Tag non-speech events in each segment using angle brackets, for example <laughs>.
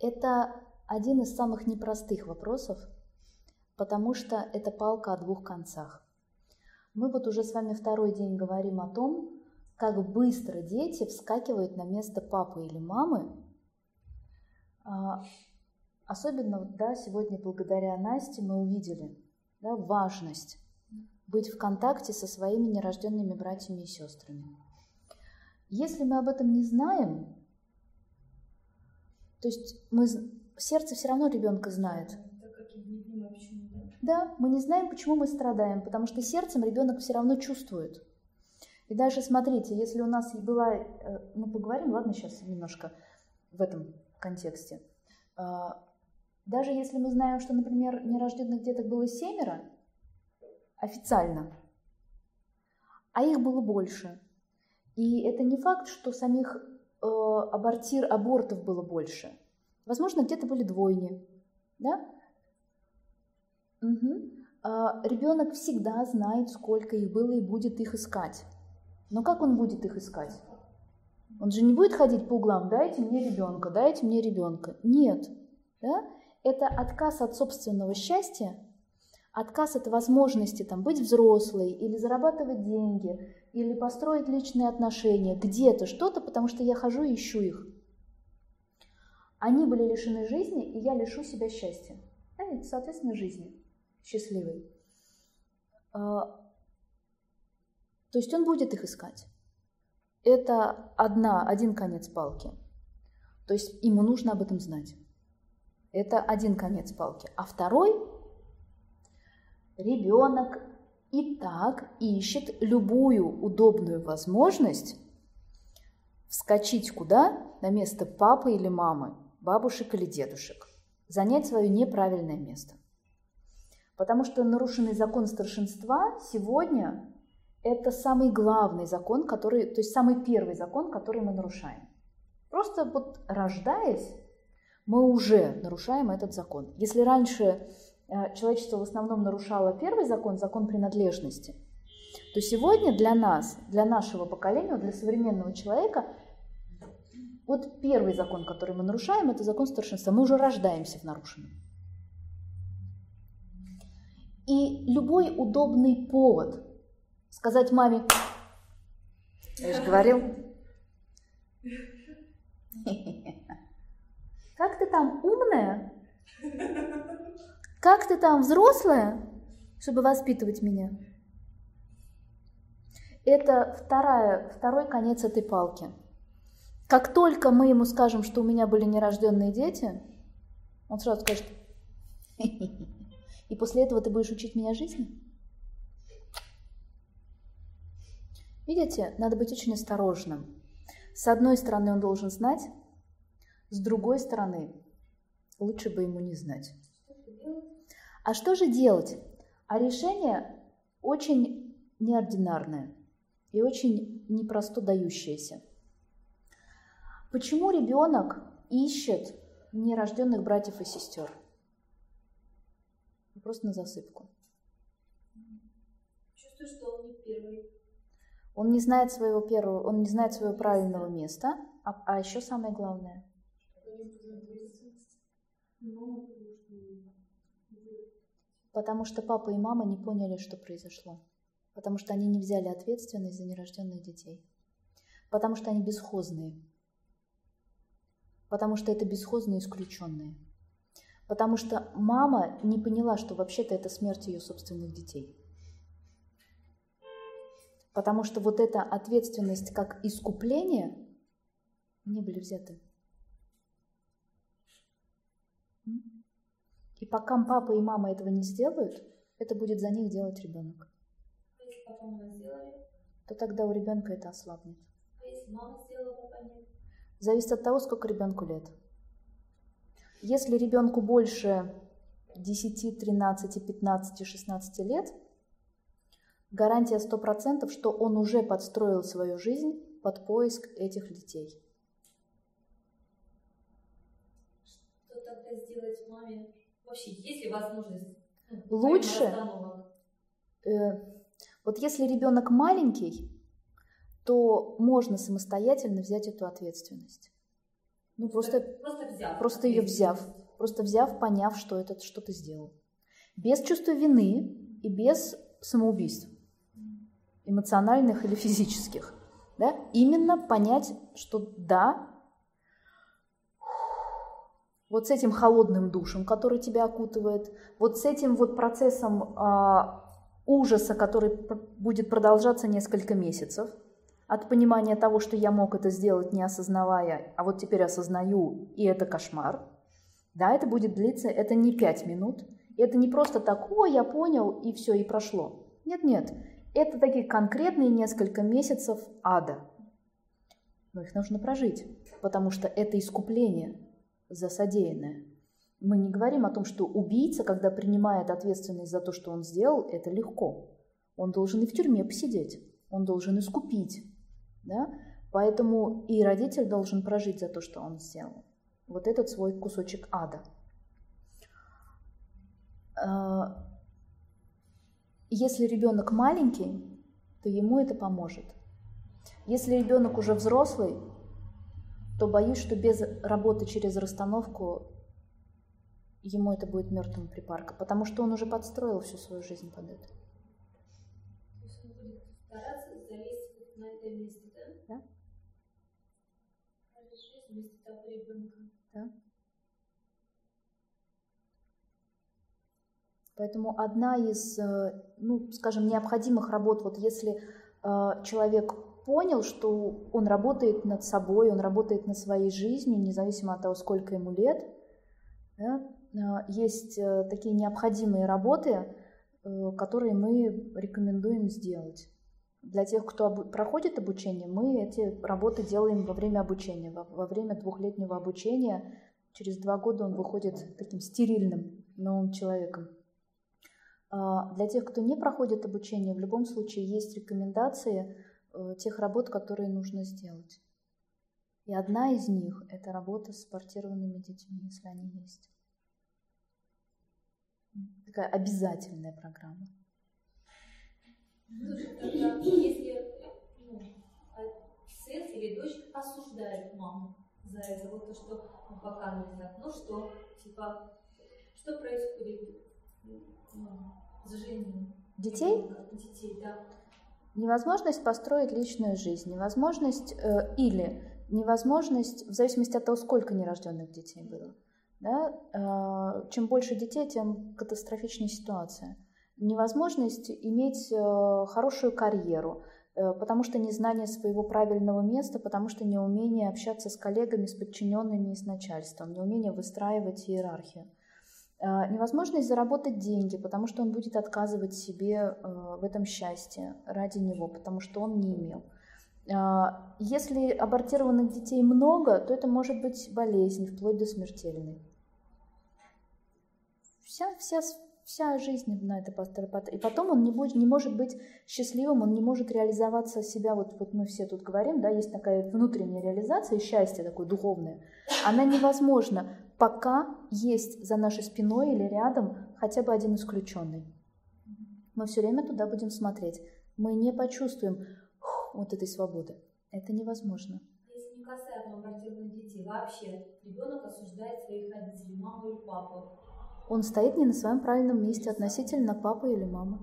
Это один из самых непростых вопросов, потому что это палка о двух концах. Мы вот уже с вами второй день говорим о том, как быстро дети вскакивают на место папы или мамы. А, особенно да, сегодня благодаря Насте мы увидели да, важность быть в контакте со своими нерожденными братьями и сестрами. Если мы об этом не знаем, то есть мы, сердце все равно ребенка знает. Да, мы не знаем, почему мы страдаем, потому что сердцем ребенок все равно чувствует. И дальше смотрите, если у нас была, э, мы поговорим, ладно, сейчас немножко в этом контексте. А, даже если мы знаем, что, например, нерожденных деток было семеро, официально, а их было больше. И это не факт, что самих абортир, абортов было больше. Возможно, где-то были двойни. Да? Угу. А, ребенок всегда знает, сколько их было и будет их искать. Но как он будет их искать? Он же не будет ходить по углам, дайте мне ребенка, дайте мне ребенка. Нет. Да? Это отказ от собственного счастья, отказ от возможности там, быть взрослой или зарабатывать деньги, или построить личные отношения, где-то что-то, потому что я хожу и ищу их. Они были лишены жизни, и я лишу себя счастья. И, соответственно, жизни счастливой. А, то есть он будет их искать. Это одна, один конец палки. То есть ему нужно об этом знать. Это один конец палки. А второй ребенок и так ищет любую удобную возможность вскочить куда? На место папы или мамы, бабушек или дедушек. Занять свое неправильное место. Потому что нарушенный закон старшинства сегодня это самый главный закон, который, то есть самый первый закон, который мы нарушаем. Просто вот рождаясь, мы уже нарушаем этот закон. Если раньше человечество в основном нарушало первый закон, закон принадлежности, то сегодня для нас, для нашего поколения, для современного человека, вот первый закон, который мы нарушаем, это закон старшинства. Мы уже рождаемся в нарушенном. И любой удобный повод сказать маме, я же говорил, <laughs> как ты там умная? Как ты там взрослая, чтобы воспитывать меня? Это вторая, второй конец этой палки. Как только мы ему скажем, что у меня были нерожденные дети, он сразу скажет, и после этого ты будешь учить меня жизни? Видите, надо быть очень осторожным. С одной стороны, он должен знать, с другой стороны, лучше бы ему не знать. А что же делать? А решение очень неординарное и очень непросто дающееся. Почему ребенок ищет нерожденных братьев и сестер? Просто на засыпку. Чувствую, что он не первый. Он не знает своего первого, он не знает своего правильного места, а, а еще самое главное. Потому что папа и мама не поняли, что произошло. Потому что они не взяли ответственность за нерожденных детей. Потому что они бесхозные потому что это бесхозно исключенные. Потому что мама не поняла, что вообще-то это смерть ее собственных детей. Потому что вот эта ответственность как искупление не были взяты. И пока папа и мама этого не сделают, это будет за них делать ребенок. А если потом мы сделали? То тогда у ребенка это ослабнет. А если мама сделала, папа нет? Зависит от того, сколько ребенку лет. Если ребенку больше 10, 13, 15, 16 лет, гарантия 100%, что он уже подстроил свою жизнь под поиск этих детей. Что тогда сделать маме? Вообще, есть ли возможность? ну, Лучше, э, вот если ребенок маленький, то можно самостоятельно взять эту ответственность. Ну, просто, просто взяв. Просто ее взяв. Просто взяв, поняв, что это что ты сделал. Без чувства вины и без самоубийств. Эмоциональных или физических. Да? Именно понять, что да, вот с этим холодным душем, который тебя окутывает, вот с этим вот процессом а, ужаса, который будет продолжаться несколько месяцев, от понимания того, что я мог это сделать, не осознавая, а вот теперь осознаю, и это кошмар. Да, это будет длиться, это не пять минут, это не просто так, о, я понял, и все, и прошло. Нет-нет, это такие конкретные несколько месяцев ада. Но их нужно прожить, потому что это искупление за содеянное. Мы не говорим о том, что убийца, когда принимает ответственность за то, что он сделал, это легко. Он должен и в тюрьме посидеть, он должен искупить. Да? Поэтому и родитель должен прожить за то, что он сделал. Вот этот свой кусочек ада. А, если ребенок маленький, то ему это поможет. Если ребенок уже взрослый, то боюсь, что без работы через расстановку ему это будет мертвым припарка, потому что он уже подстроил всю свою жизнь под это. То есть он будет стараться залезть на это место, да? Да. Жизнь вместо того ребенка. Да. Поэтому одна из, э, ну, скажем, необходимых работ, вот если э, человек понял, что он работает над собой, он работает над своей жизнью, независимо от того, сколько ему лет. Да? А, есть э, такие необходимые работы, э, которые мы рекомендуем сделать. Для тех, кто проходит обучение, мы эти работы делаем во время обучения. Во время двухлетнего обучения через два года он выходит таким стерильным новым человеком. А, для тех, кто не проходит обучение, в любом случае есть рекомендации – тех работ, которые нужно сделать. И одна из них – это работа с спортированными детьми, если они есть. Такая обязательная программа. Ну, если ну, сын или дочь осуждает маму за это, вот то, что мы показывали так, ну что, типа, что происходит ну, с жизнью детей? Детей, да невозможность построить личную жизнь, невозможность э, или невозможность, в зависимости от того, сколько нерожденных детей было, да, э, чем больше детей, тем катастрофичнее ситуация. Невозможность иметь э, хорошую карьеру, э, потому что незнание своего правильного места, потому что неумение общаться с коллегами, с подчиненными и с начальством, неумение выстраивать иерархию. А, невозможность заработать деньги, потому что он будет отказывать себе э, в этом счастье ради него, потому что он не имел. А, если абортированных детей много, то это может быть болезнь, вплоть до смертельной. Вся, вся, вся жизнь на это построена. И потом он не, будет, не может быть счастливым, он не может реализоваться себя. Вот, вот мы все тут говорим, да, есть такая внутренняя реализация, счастье такое духовное. Она невозможна пока есть за нашей спиной или рядом хотя бы один исключенный. Мы все время туда будем смотреть. Мы не почувствуем вот этой свободы. Это невозможно. Если не касаемо абортированных детей, вообще ребенок осуждает своих родителей, маму или папу. Он стоит не на своем правильном месте относительно папы или мамы.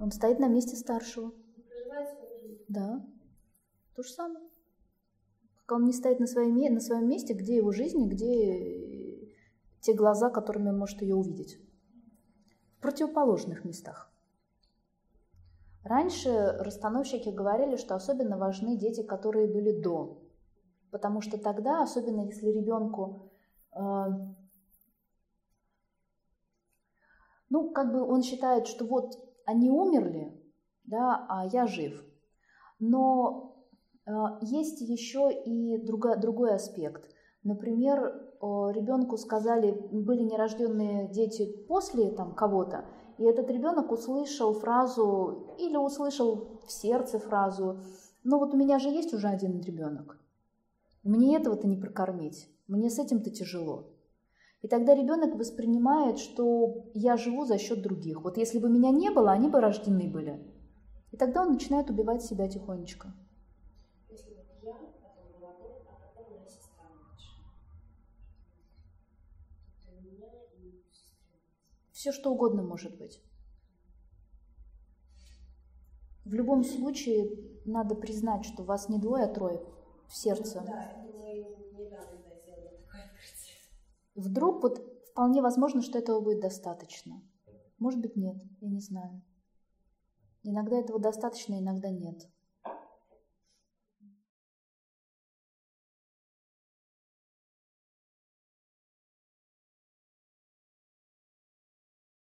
Он стоит на месте старшего. Да. То же самое пока он не стоит на своем, на своем месте, где его жизнь где те глаза, которыми он может ее увидеть. В противоположных местах. Раньше расстановщики говорили, что особенно важны дети, которые были до. Потому что тогда, особенно если ребенку, э, ну, как бы он считает, что вот они умерли, да, а я жив. Но есть еще и другой, другой аспект. Например, ребенку сказали, были нерожденные дети после там, кого-то, и этот ребенок услышал фразу или услышал в сердце фразу, ну вот у меня же есть уже один ребенок, мне этого-то не прокормить, мне с этим-то тяжело. И тогда ребенок воспринимает, что я живу за счет других. Вот если бы меня не было, они бы рождены были. И тогда он начинает убивать себя тихонечко я, потом был Антон, а потом сестра младшая. То меня и мою. Все что угодно может быть. В любом случае, надо признать, что вас не двое, а трое в сердце. Вдруг вот вполне возможно, что этого будет достаточно. Может быть, нет, я не знаю. Иногда этого достаточно, иногда нет.